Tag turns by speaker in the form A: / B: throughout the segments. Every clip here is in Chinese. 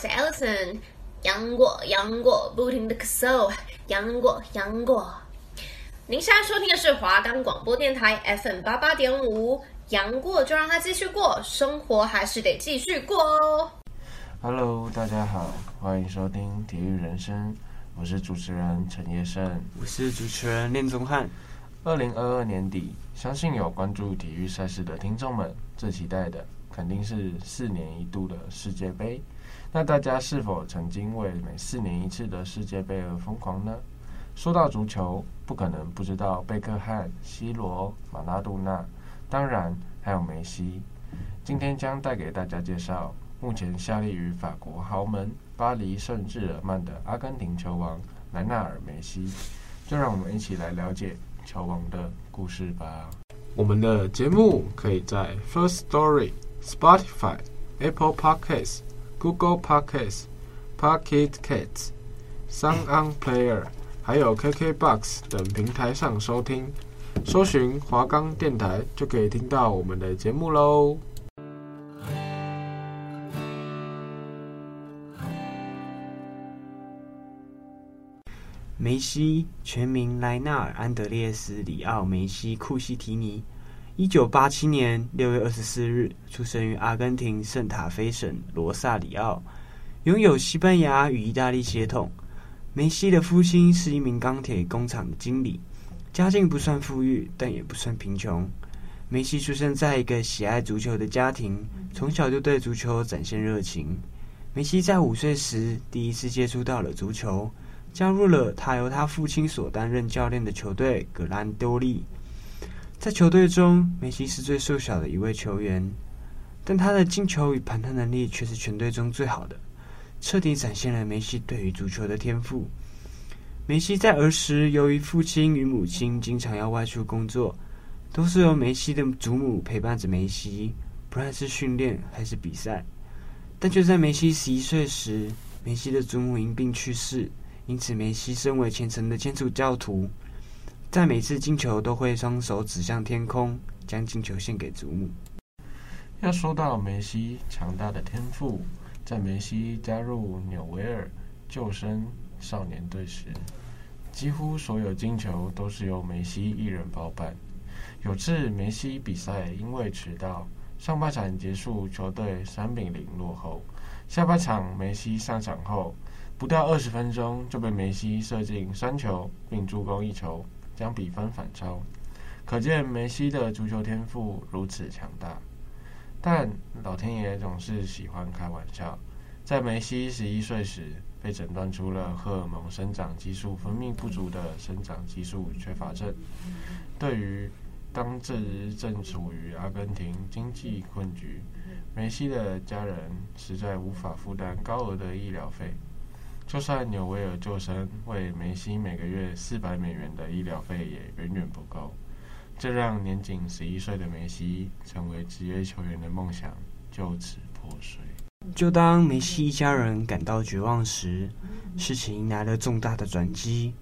A: 是 Alison，杨过杨过，不停的咳嗽，杨过杨过。您现在收听的是华冈广播电台 FM 八八点五，杨过就让他继续过，生活还是得继续过哦。
B: Hello，大家好，欢迎收听体育人生，我是主持人陈业胜，
C: 我是主持人练宗翰。
B: 二零二二年底，相信有关注体育赛事的听众们最期待的，肯定是四年一度的世界杯。那大家是否曾经为每四年一次的世界杯而疯狂呢？说到足球，不可能不知道贝克汉、C 罗、马拉杜纳，当然还有梅西。今天将带给大家介绍目前效力于法国豪门巴黎圣日耳曼的阿根廷球王莱纳尔·梅西。就让我们一起来了解球王的故事吧。
C: 我们的节目可以在 First Story、Spotify、Apple Podcasts、Google Podcast、Pocket Casts、Sound On Player，还有 KKBox 等平台上收听。搜寻华冈电台就可以听到我们的节目喽。梅西全名莱纳尔·安德烈斯·里奥·梅西·库西提尼，一九八七年六月二十四日出生于阿根廷圣塔菲省罗萨里奥，拥有西班牙与意大利血统。梅西的父亲是一名钢铁工厂的经理，家境不算富裕，但也不算贫穷。梅西出生在一个喜爱足球的家庭，从小就对足球展现热情。梅西在五岁时第一次接触到了足球。加入了他由他父亲所担任教练的球队格兰多利。在球队中，梅西是最瘦小的一位球员，但他的进球与盘带能力却是全队中最好的，彻底展现了梅西对于足球的天赋。梅西在儿时，由于父亲与母亲经常要外出工作，都是由梅西的祖母陪伴着梅西，不论是训练还是比赛。但就在梅西十一岁时，梅西的祖母因病去世。因此，梅西身为虔诚的天主教徒，在每次进球都会双手指向天空，将进球献给祖母。
B: 要说到梅西强大的天赋，在梅西加入纽维尔救生少年队时，几乎所有进球都是由梅西一人包办。有次梅西比赛因为迟到，上半场结束，球队三比零落后。下半场梅西上场后，不到二十分钟就被梅西射进三球，并助攻一球，将比分反超。可见梅西的足球天赋如此强大。但老天爷总是喜欢开玩笑，在梅西十一岁时，被诊断出了荷尔蒙生长激素分泌不足的生长激素缺乏症。对于当时正处于阿根廷经济困局，梅西的家人实在无法负担高额的医疗费。就算纽维尔旧生为梅西每个月四百美元的医疗费也远远不够，这让年仅十一岁的梅西成为职业球员的梦想就此破碎。
C: 就当梅西一家人感到绝望时，事情迎来了重大的转机。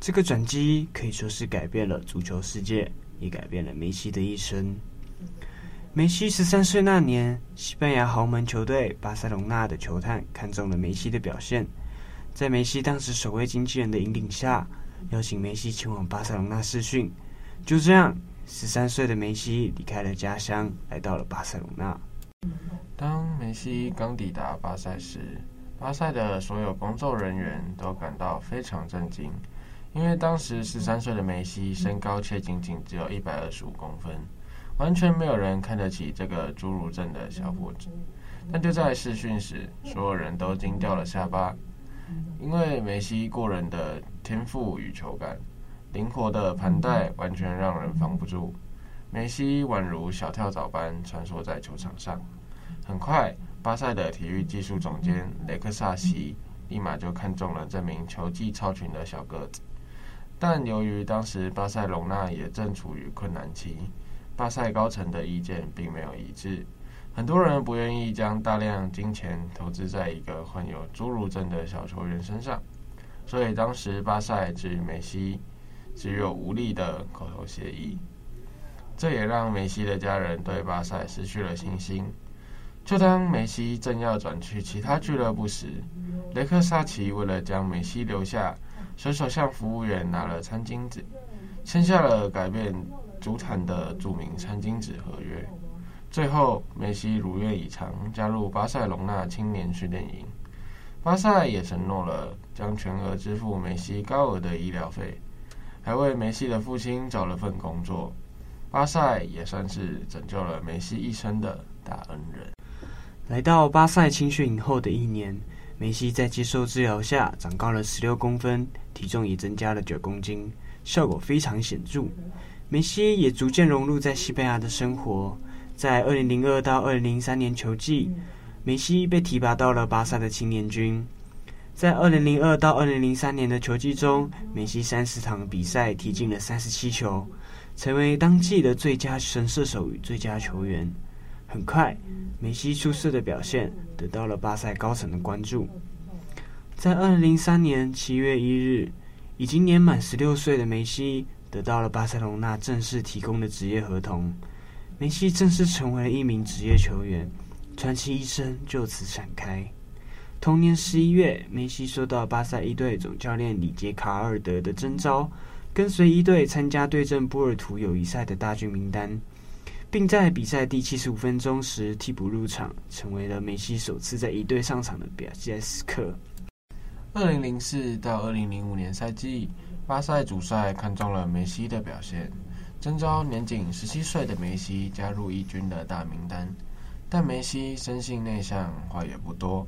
C: 这个转机可以说是改变了足球世界，也改变了梅西的一生。梅西十三岁那年，西班牙豪门球队巴塞隆纳的球探看中了梅西的表现。在梅西当时首位经纪人的引领下，邀请梅西前往巴塞隆那试训。就这样，十三岁的梅西离开了家乡，来到了巴塞罗那。
B: 当梅西刚抵达巴塞时，巴塞的所有工作人员都感到非常震惊，因为当时十三岁的梅西身高却仅仅只有一百二十五公分，完全没有人看得起这个侏儒症的小伙子。但就在试训时，所有人都惊掉了下巴。因为梅西过人的天赋与球感，灵活的盘带完全让人防不住。梅西宛如小跳蚤般穿梭在球场上。很快，巴塞的体育技术总监雷克萨西立马就看中了这名球技超群的小个子。但由于当时巴塞隆纳也正处于困难期，巴塞高层的意见并没有一致。很多人不愿意将大量金钱投资在一个患有侏儒症的小球员身上，所以当时巴塞至梅西只有无力的口头协议。这也让梅西的家人对巴塞失去了信心。就当梅西正要转去其他俱乐部时，雷克萨奇为了将梅西留下，随手向服务员拿了餐巾纸，签下了改变足坛的著名餐巾纸合约。最后，梅西如愿以偿加入巴塞隆纳青年训练营。巴萨也承诺了将全额支付梅西高额的医疗费，还为梅西的父亲找了份工作。巴萨也算是拯救了梅西一生的大恩人。
C: 来到巴塞青训营后的一年，梅西在接受治疗下长高了十六公分，体重也增加了九公斤，效果非常显著。梅西也逐渐融入在西班牙的生活，在二零零二到二零零三年球季。梅西被提拔到了巴萨的青年军，在二零零二到二零零三年的球季中，梅西三十场比赛踢进了三十七球，成为当季的最佳神射手与最佳球员。很快，梅西出色的表现得到了巴塞高层的关注。在二零零三年七月一日，已经年满十六岁的梅西得到了巴塞隆纳正式提供的职业合同，梅西正式成为了一名职业球员。传奇一生就此展开。同年十一月，梅西收到巴萨一队总教练里杰卡尔德的征召，跟随一队参加对阵波尔图友谊赛的大军名单，并在比赛第七十五分钟时替补入场，成为了梅西首次在一队上场的表现时刻。
B: 二零零四到二零零五年赛季，巴塞主帅看中了梅西的表现，征召年仅十七岁的梅西加入一军的大名单。但梅西生性内向，话也不多，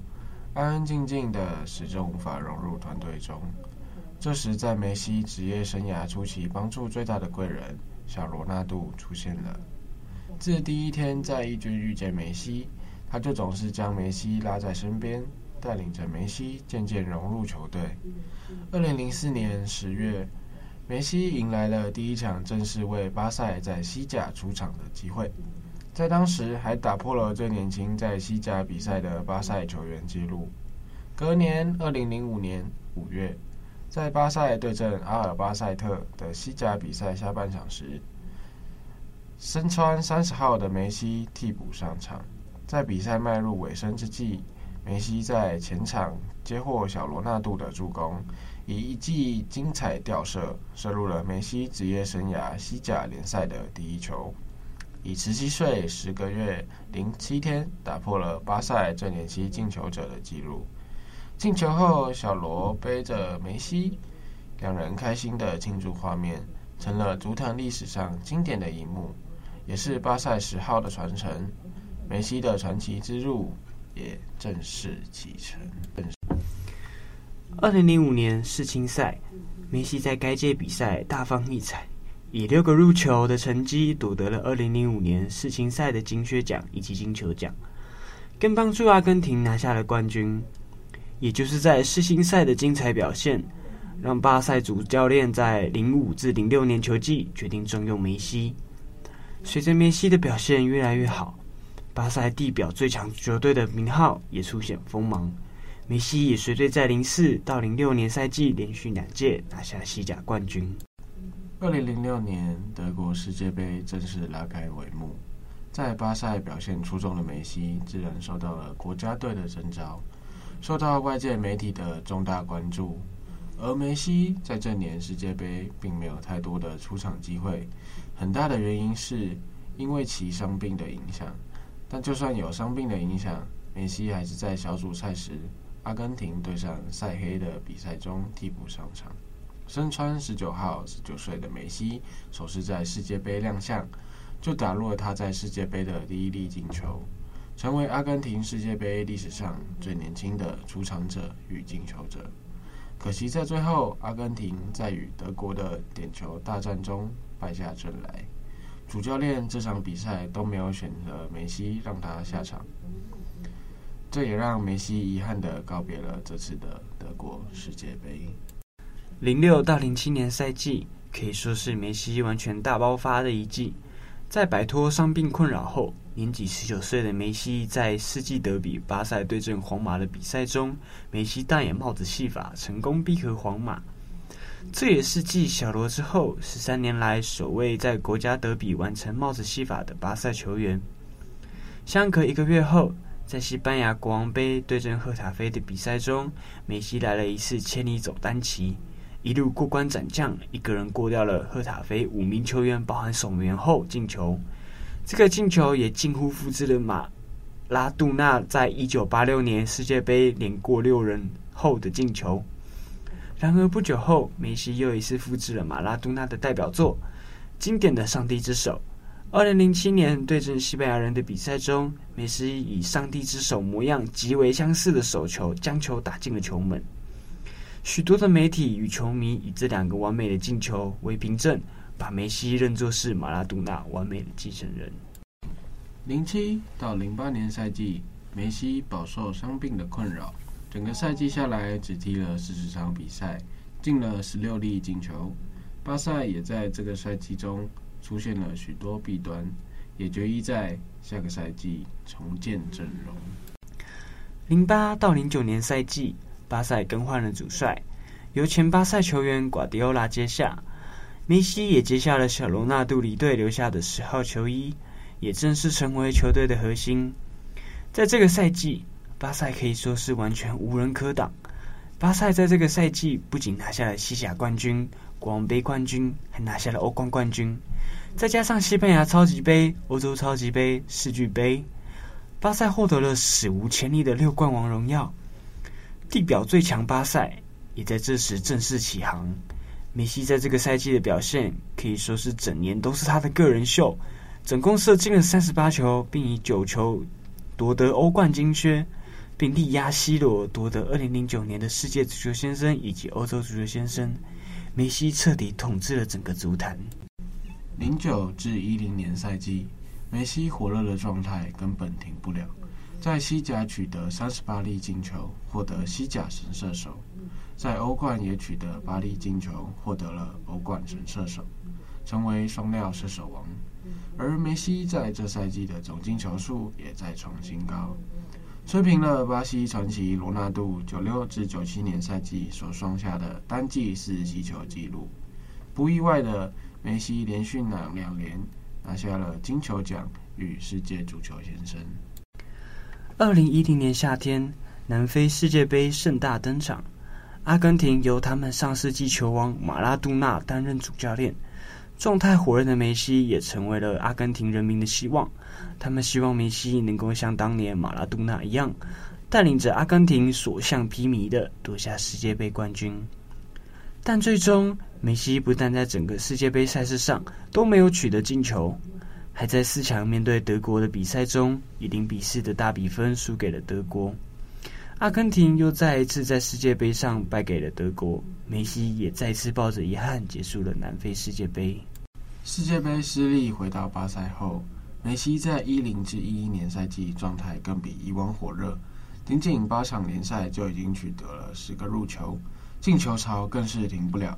B: 安安静静的，始终无法融入团队中。这时，在梅西职业生涯初期，帮助最大的贵人小罗纳度出现了。自第一天在一军遇见梅西，他就总是将梅西拉在身边，带领着梅西渐渐融入球队。二零零四年十月，梅西迎来了第一场正式为巴塞在西甲出场的机会。在当时还打破了最年轻在西甲比赛的巴塞球员纪录。隔年，二零零五年五月，在巴塞对阵阿尔巴塞特的西甲比赛下半场时，身穿三十号的梅西替补上场。在比赛迈入尾声之际，梅西在前场接获小罗纳度的助攻，以一记精彩吊射射入了梅西职业生涯西甲联赛的第一球。以十七岁十个月零七天打破了巴塞最年轻进球者的纪录。进球后，小罗背着梅西，两人开心的庆祝画面，成了足坛历史上经典的一幕，也是巴塞十号的传承。梅西的传奇之路也正式启程。
C: 二零零五年世青赛，梅西在该届比赛大放异彩。以六个入球的成绩夺得了二零零五年世青赛的金靴奖以及金球奖，更帮助阿根廷拿下了冠军。也就是在世青赛的精彩表现，让巴塞主教练在零五至零六年球季决定重用梅西。随着梅西的表现越来越好，巴塞地表最强球队的名号也出现锋芒。梅西也随队在零四到零六年赛季连续两届拿下西甲冠军。
B: 二零零六年德国世界杯正式拉开帷幕，在巴塞表现出众的梅西自然受到了国家队的征召，受到外界媒体的重大关注。而梅西在这年世界杯并没有太多的出场机会，很大的原因是因为其伤病的影响。但就算有伤病的影响，梅西还是在小组赛时阿根廷对上塞黑的比赛中替补上场。身穿十九号，十九岁的梅西首次在世界杯亮相，就打入了他在世界杯的第一粒进球，成为阿根廷世界杯历史上最年轻的出场者与进球者。可惜在最后，阿根廷在与德国的点球大战中败下阵来，主教练这场比赛都没有选择梅西让他下场，这也让梅西遗憾地告别了这次的德国世界杯。
C: 零六到零七年赛季可以说是梅西完全大爆发的一季。在摆脱伤病困扰后，年仅十九岁的梅西在世纪德比巴塞对阵皇马的比赛中，梅西大眼帽子戏法成功逼和皇马。这也是继小罗之后十三年来首位在国家德比完成帽子戏法的巴塞球员。相隔一个月后，在西班牙国王杯对阵赫塔菲的比赛中，梅西来了一次千里走单骑，一路过关斩将，一个人过掉了赫塔菲五名球员，包含守门员后进球。这个进球也近乎复制了马拉杜纳在一九八六年世界杯连过六人后的进球。然而不久后，梅西又一次复制了马拉杜纳的代表作，经典的上帝之手。二零零七年对阵西班牙人的比赛中，梅西以上帝之手模样极为相似的手球将球打进了球门。许多的媒体与球迷以这两个完美的进球为凭证，把梅西认作是马拉杜纳完美的继承人。
B: 零七到零八年赛季，梅西饱受伤病的困扰。整个赛季下来，只踢了四十场比赛，进了十六粒进球。巴萨也在这个赛季中出现了许多弊端，也决意在下个赛季重建阵容。
C: 零八到零九年赛季，巴萨更换了主帅，由前巴萨球员瓜迪奥拉接下。梅西也接下了小罗纳度离队留下的十号球衣，也正式成为球队的核心。在这个赛季，巴塞可以说是完全无人可挡。巴塞在这个赛季不仅拿下了西甲冠军、国王杯冠军，还拿下了欧冠冠军，再加上西班牙超级杯、欧洲超级杯、世俱杯，巴塞获得了史无前例的六冠王荣耀。地表最强巴塞也在这时正式起航。梅西在这个赛季的表现可以说是整年都是他的个人秀，总共射进了三十八球，并以九球夺得欧冠金靴。并力压 C 罗夺得二零零九年的世界足球先生以及欧洲足球先生，梅西彻底统治了整个足坛。
B: 零九至一零年赛季，梅西火热的状态根本停不了，在西甲取得三十八粒进球，获得西甲神射手；在欧冠也取得八粒进球，获得了欧冠神射手，成为双料射手王。而梅西在这赛季的总进球数也再创新高。吹平了巴西传奇罗纳度九六至九七年赛季所创下的单季四十七球纪录。不意外的，梅西连续两两年拿下了金球奖与世界足球先生。
C: 二零一零年夏天，南非世界杯盛大登场，阿根廷由他们上世纪球王马拉杜纳担任主教练。状态火热的梅西也成为了阿根廷人民的希望。他们希望梅西能够像当年马拉杜纳一样，带领着阿根廷所向披靡的夺下世界杯冠军。但最终，梅西不但在整个世界杯赛事上都没有取得进球，还在四强面对德国的比赛中以零比四的大比分输给了德国。阿根廷又再一次在世界杯上败给了德国，梅西也再次抱着遗憾结束了南非世界杯。
B: 世界杯失利，回到巴塞后，梅西在一零至一一年赛季状态更比以往火热，仅仅八场联赛就已经取得了十个入球，进球潮更是停不了。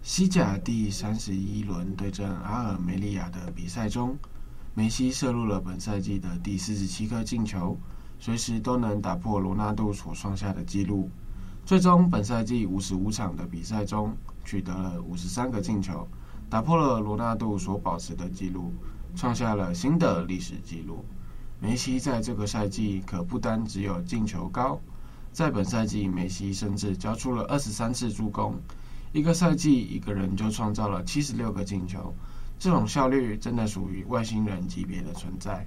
B: 西甲第三十一轮对阵阿尔梅利亚的比赛中，梅西射入了本赛季的第四十七颗进球，随时都能打破罗纳度所创下的纪录。最终，本赛季五十五场的比赛中取得了五十三个进球。打破了罗纳度所保持的纪录，创下了新的历史纪录。梅西在这个赛季可不单只有进球高，在本赛季梅西甚至交出了二十三次助攻，一个赛季一个人就创造了七十六个进球，这种效率真的属于外星人级别的存在。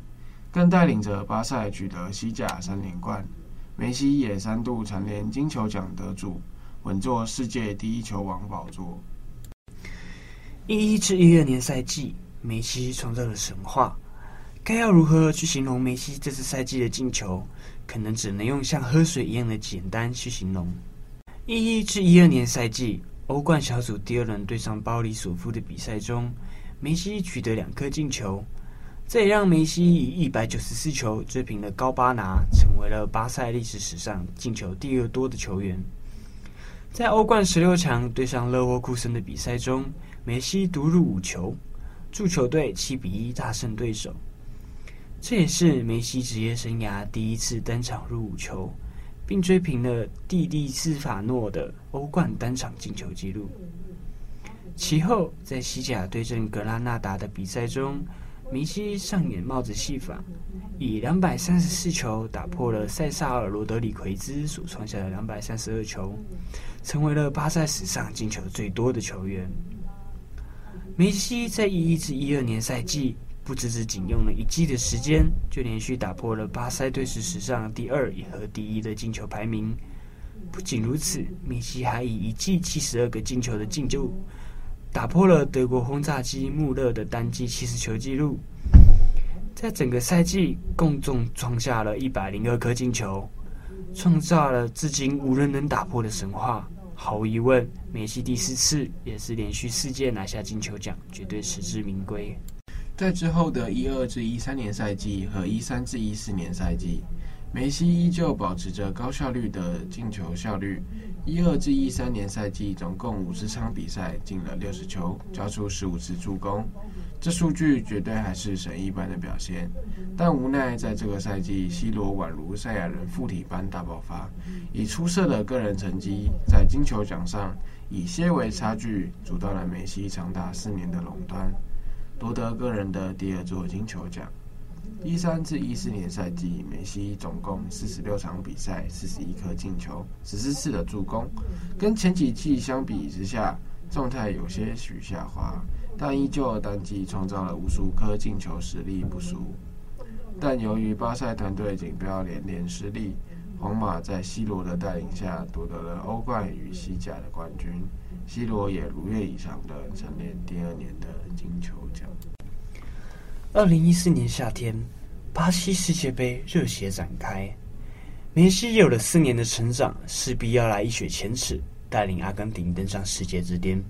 B: 更带领着巴塞取得西甲三连冠，梅西也三度蝉联金球奖得主，稳坐世界第一球王宝座。
C: 一一至一二年赛季，梅西创造了神话。该要如何去形容梅西这次赛季的进球？可能只能用像喝水一样的简单去形容。一一至一二年赛季，欧冠小组第二轮对上鲍里索夫的比赛中，梅西取得两颗进球，这也让梅西以一百九十四球追平了高巴拿，成为了巴塞历史史上进球第二多的球员。在欧冠十六强对上勒沃库森的比赛中，梅西独入五球，助球队七比一大胜对手。这也是梅西职业生涯第一次单场入五球，并追平了蒂蒂斯法诺的欧冠单场进球纪录。其后，在西甲对阵格拉纳达的比赛中，梅西上演帽子戏法，以两百三十四球打破了塞萨尔·罗德里奎兹所创下的两百三十二球，成为了巴萨史上进球最多的球员。梅西在一一至一二年赛季，不只只仅用了一季的时间，就连续打破了巴塞队史史上第二也和第一的进球排名。不仅如此，梅西还以一季七十二个进球的进球，打破了德国轰炸机穆勒的单季七十球纪录。在整个赛季，共总创下了一百零二颗进球，创造了至今无人能打破的神话。毫无疑问，梅西第四次也是连续四届拿下金球奖，绝对实至名归。
B: 在之后的一二至一三年赛季和一三至一四年赛季，梅西依旧保持着高效率的进球效率。一二至一三年赛季，总共五十场比赛进了六十球，交出十五次助攻，这数据绝对还是神一般的表现。但无奈在这个赛季，C 罗宛如赛亚人附体般大爆发，以出色的个人成绩，在金球奖上以些微差距阻断了梅西长达四年的垄断，夺得个人的第二座金球奖。一三至一四年赛季，梅西总共四十六场比赛，四十一颗进球，十四次的助攻。跟前几季相比之下，状态有些许下滑，但依旧单季创造了无数颗进球，实力不俗。但由于巴塞团队锦标连连失利，皇马在 C 罗的带领下夺得了欧冠与西甲的冠军，C 罗也如愿以偿的蝉联第二年的金球奖。
C: 二零一四年夏天，巴西世界杯热血展开。梅西有了四年的成长，势必要来一雪前耻，带领阿根廷登上世界之巅。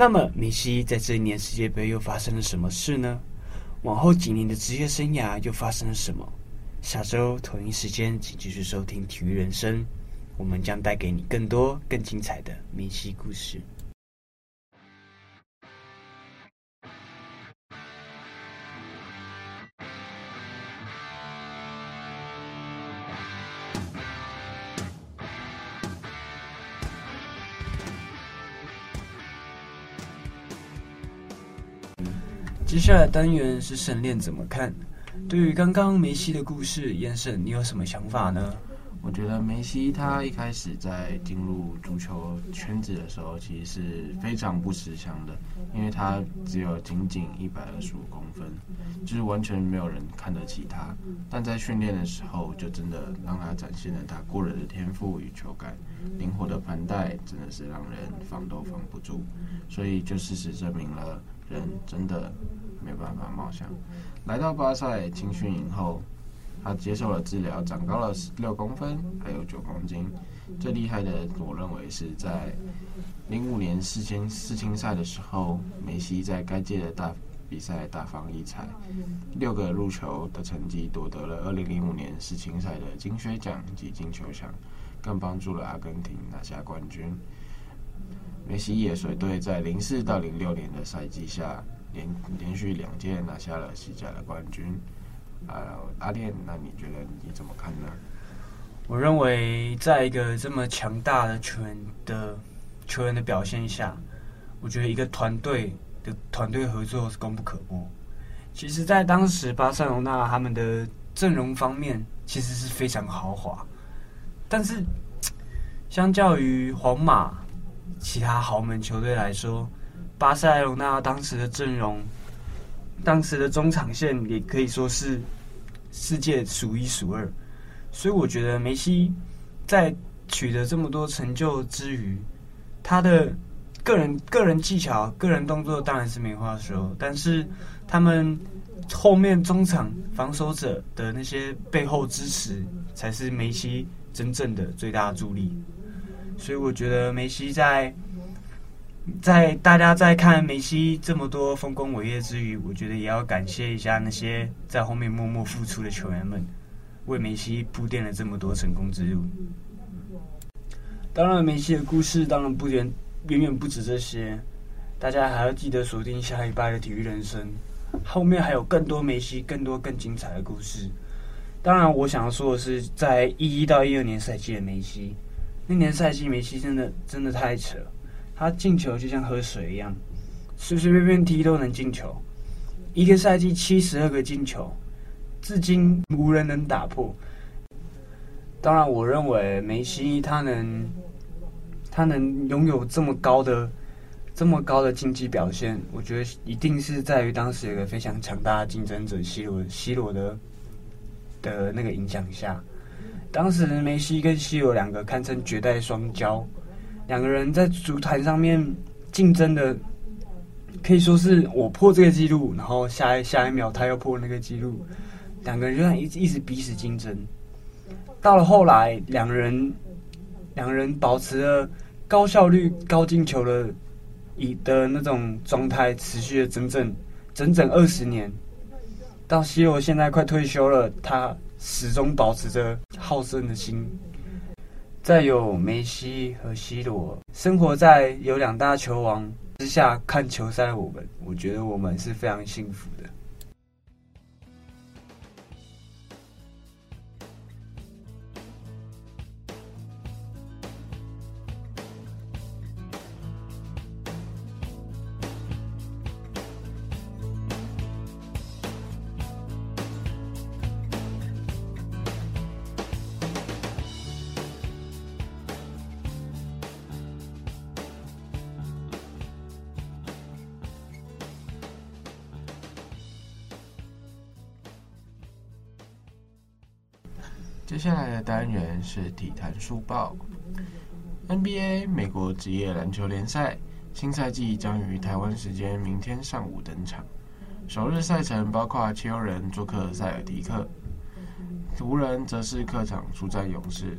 C: 那么，梅西在这一年世界杯又发生了什么事呢？往后几年的职业生涯又发生了什么？下周同一时间，请继续收听《体育人生》，我们将带给你更多更精彩的梅西故事。接下来单元是胜练怎么看？对于刚刚梅西的故事，燕胜你有什么想法呢？
B: 我觉得梅西他一开始在进入足球圈子的时候，其实是非常不吃香的，因为他只有仅仅一百二十五公分，就是完全没有人看得起他。但在训练的时候，就真的让他展现了他过人的天赋与球感，灵活的盘带真的是让人防都防不住，所以就事实证明了。人真的没办法貌相。来到巴塞青训营后，他接受了治疗，长高了十六公分，还有九公斤。最厉害的，我认为是在零五年世青世青赛的时候，梅西在该届的大比赛大放异彩，六个入球的成绩夺得了二零零五年世青赛的金靴奖及金球奖，更帮助了阿根廷拿下冠军。梅西也随队在零四到零六年的赛季下连连续两届拿下了西甲的冠军。啊，阿练，那你觉得你怎么看呢？
C: 我认为，在一个这么强大的球员的球员的表现下，我觉得一个团队的团队合作是功不可没。其实，在当时巴塞罗那他们的阵容方面，其实是非常豪华，但是相较于皇马。其他豪门球队来说，巴塞罗那当时的阵容，当时的中场线也可以说是世界数一数二。所以我觉得梅西在取得这么多成就之余，他的个人个人技巧、个人动作当然是没话说，但是他们后面中场防守者的那些背后支持，才是梅西真正的最大助力。所以我觉得梅西在在大家在看梅西这么多丰功伟业之余，我觉得也要感谢一下那些在后面默默付出的球员们，为梅西铺垫了这么多成功之路。当然，梅西的故事当然不远远远不止这些，大家还要记得锁定下礼拜的体育人生，后面还有更多梅西、更多更精彩的故事。当然，我想要说的是，在一一到一二年赛季的梅西。那年赛季，梅西真的真的太扯，他进球就像喝水一样，随随便便踢都能进球。一个赛季七十二个进球，至今无人能打破。当然，我认为梅西他能他能拥有这么高的这么高的竞技表现，我觉得一定是在于当时有个非常强大的竞争者 C 罗 C 罗的的那个影响下。当时梅西跟 C 罗两个堪称绝代双骄，两个人在足坛上面竞争的可以说是我破这个纪录，然后下一下一秒他又破那个纪录，两个人就像一直一直彼此竞争。到了后来，两人两人保持了高效率、高进球的以的那种状态，持续了整整整整二十年。到 C 罗现在快退休了，他始终保持着好胜的心。在有梅西和 C 罗生活在有两大球王之下看球赛我们，我觉得我们是非常幸福的。
B: 接下来的单元是体坛速报。NBA 美国职业篮球联赛新赛季将于台湾时间明天上午登场。首日赛程包括七六人做客塞尔提克，湖人则是客场出战勇士。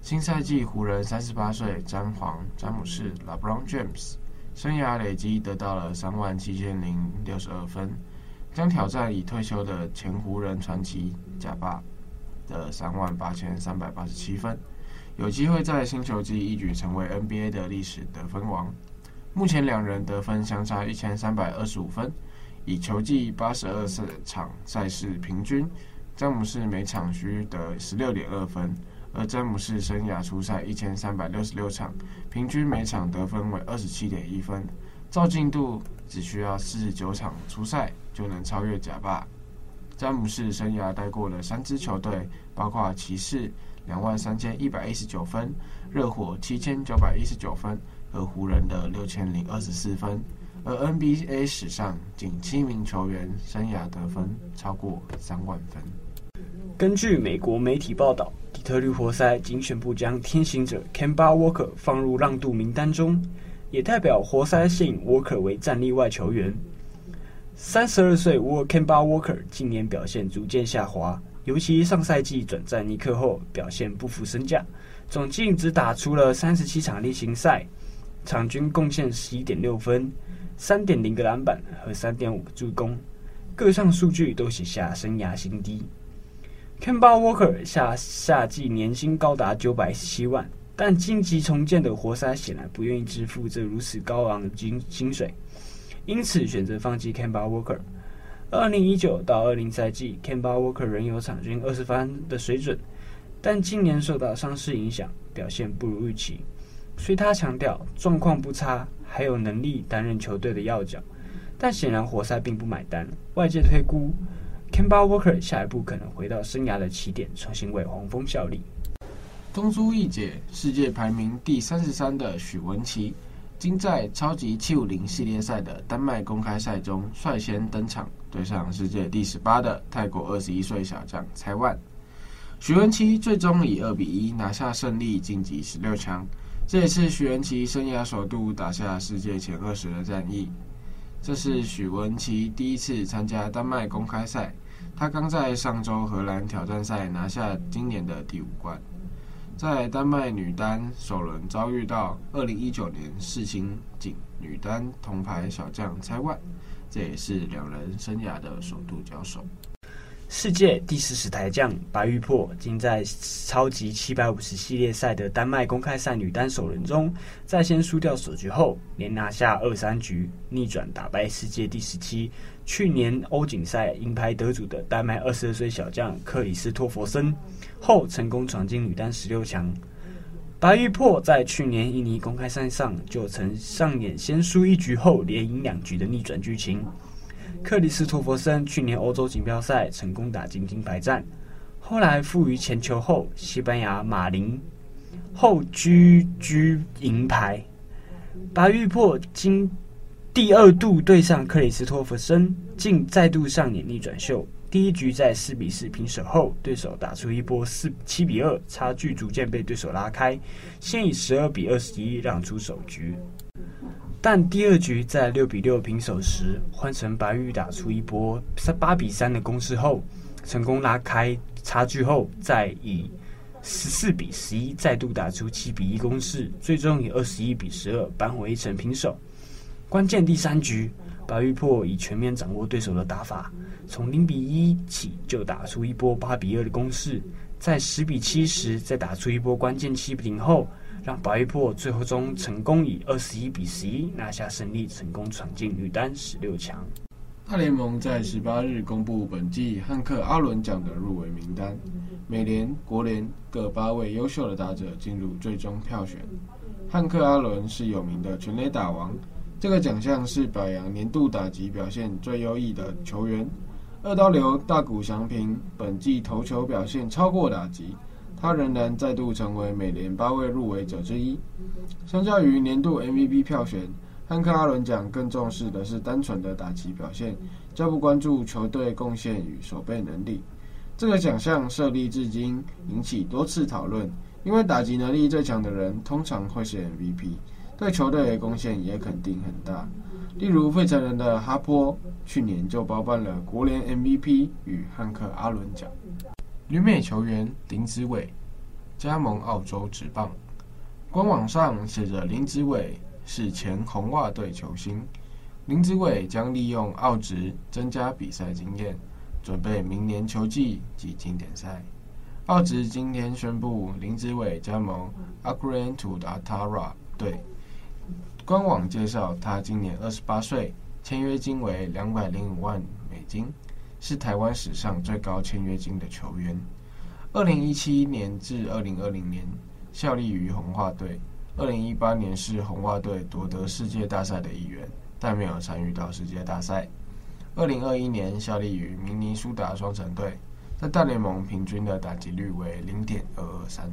B: 新赛季湖人三十八岁詹皇詹姆士 （LeBron James） 生涯累积得到了三万七千零六十二分，将挑战已退休的前湖人传奇贾巴。的三万八千三百八十七分，有机会在新球季一举成为 NBA 的历史得分王。目前两人得分相差一千三百二十五分，以球季八十二场赛事平均，詹姆斯每场需得十六点二分，而詹姆斯生涯出赛一千三百六十六场，平均每场得分为二十七点一分，照进度只需要四十九场出赛就能超越贾霸。詹姆斯生涯带过了三支球队，包括骑士两万三千一百一十九分、热火七千九百一十九分和湖人的六千零二十四分。而 NBA 史上仅七名球员生涯得分超过三万分。
C: 根据美国媒体报道，底特律活塞仅宣布将天行者 Kemba Walker 放入让渡名单中，也代表活塞吸引 Walker 为战力外球员。三十二岁沃 Kemba Walker 近年表现逐渐下滑，尤其上赛季转战尼克后表现不符身价，总计只打出了三十七场例行赛，场均贡献十一点六分、三点零个篮板和三点五个助攻，各项数据都写下生涯新低。Kemba Walker 下夏季年薪高达九百一十七万，但晋级重建的活塞显然不愿意支付这如此高昂的薪薪水。因此选择放弃 Kemba Walker。二零一九到二零赛季，Kemba Walker 仍有场均二十分的水准，但今年受到伤势影响，表现不如预期。虽他强调状况不差，还有能力担任球队的要角，但显然活塞并不买单。外界推估，Kemba Walker 下一步可能回到生涯的起点，重新为黄蜂效力。
B: 东珠一姐，世界排名第三十三的许文琪。今在超级七五零系列赛的丹麦公开赛中率先登场，对上世界第十八的泰国二十一岁小将蔡万。许文琪最终以二比一拿下胜利，晋级十六强。这也是许文琪生涯首度打下世界前二十的战役。这是许文琪第一次参加丹麦公开赛，他刚在上周荷兰挑战赛拿下今年的第五冠。在丹麦女单首轮遭遇到二零一九年世青锦女单铜牌小将蔡万，这也是两人生涯的首度交手。
C: 世界第四十台将白玉珀，今在超级七百五十系列赛的丹麦公开赛女单首轮中，在先输掉首局后，连拿下二三局，逆转打败世界第十七、去年欧锦赛银牌得主的丹麦二十二岁小将克里斯托弗森，后成功闯进女单十六强。白玉珀在去年印尼公开赛上就曾上演先输一局后连赢两局的逆转剧情。克里斯托弗森去年欧洲锦标赛成功打进金牌战，后来负于前球后西班牙马林后居居银牌。白玉珀经第二度对上克里斯托弗森，竟再度上演逆转秀。第一局在四比四平手后，对手打出一波四七比二，差距逐渐被对手拉开，先以十二比二十一让出首局。但第二局在六比六平手时，换成白玉打出一波三八比三的攻势后，成功拉开差距后，再以十四比十一再度打出七比一攻势，最终以二十一比十二扳回一城平手。关键第三局。白玉破已全面掌握对手的打法，从零比一起就打出一波八比二的攻势，在十比七时再打出一波关键七比零后，让白玉珀最后中成功以二十一比十一拿下胜利，成功闯进女单十六强。
B: 大联盟在十八日公布本季汉克阿伦奖的入围名单，美联、国联各八位优秀的打者进入最终票选。汉克阿伦是有名的全垒打王。这个奖项是表扬年度打击表现最优异的球员。二刀流大谷翔平本季投球表现超过打击，他仍然再度成为美联八位入围者之一。相较于年度 MVP 票选，汉克阿伦奖更重视的是单纯的打击表现，较不关注球队贡献与守备能力。这个奖项设立至今引起多次讨论，因为打击能力最强的人通常会是 MVP。对球队的贡献也肯定很大，例如费城人的哈波去年就包办了国联 MVP 与汉克阿伦奖。旅美球员林子伟加盟澳洲职棒，官网上写着林子伟是前红袜队球星。林子伟将利用澳职增加比赛经验，准备明年球季及经典赛。澳职今天宣布林子伟加盟 Auckland Tuatara 队。官网介绍，他今年二十八岁，签约金为两百零五万美金，是台湾史上最高签约金的球员。二零一七年至二零二零年效力于红袜队，二零一八年是红袜队夺得世界大赛的一员，但没有参与到世界大赛。二零二一年效力于明尼苏达双城队，在大联盟平均的打击率为零点二二三。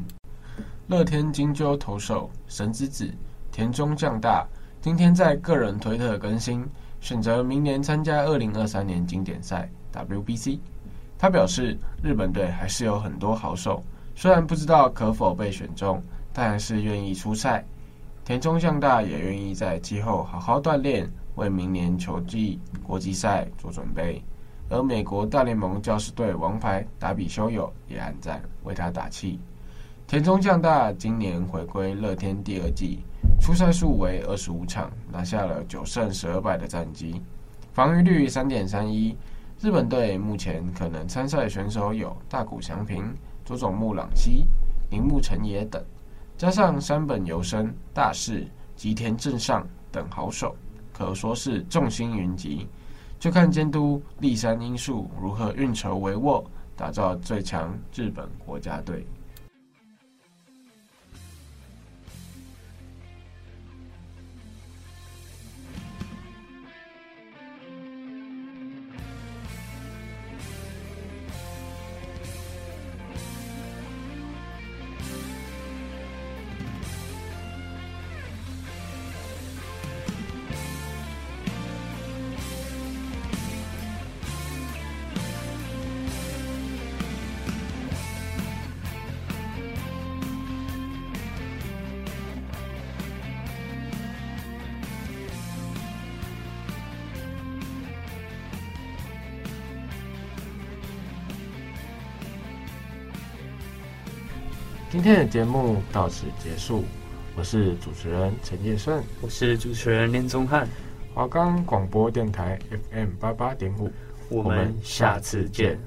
B: 乐天金鷲投手神之子。田中将大今天在个人推特更新，选择明年参加二零二三年经典赛 WBC。他表示，日本队还是有很多好手，虽然不知道可否被选中，但还是愿意出赛。田中将大也愿意在季后好好锻炼，为明年球季国际赛做准备。而美国大联盟教师队王牌达比修友也暗赞为他打气。田中将大今年回归乐天第二季。出赛数为二十五场，拿下了九胜十二败的战绩，防御率三点三一。日本队目前可能参赛选手有大谷翔平、佐佐木朗希、铃木诚也等，加上山本由伸、大势、吉田正尚等好手，可说是众星云集。就看监督立山英树如何运筹帷幄，打造最强日本国家队。今天的节目到此结束，我是主持人陈业顺，
C: 我是主持人连宗翰，
B: 华冈广播电台 FM 八八点五，
C: 我们下次见。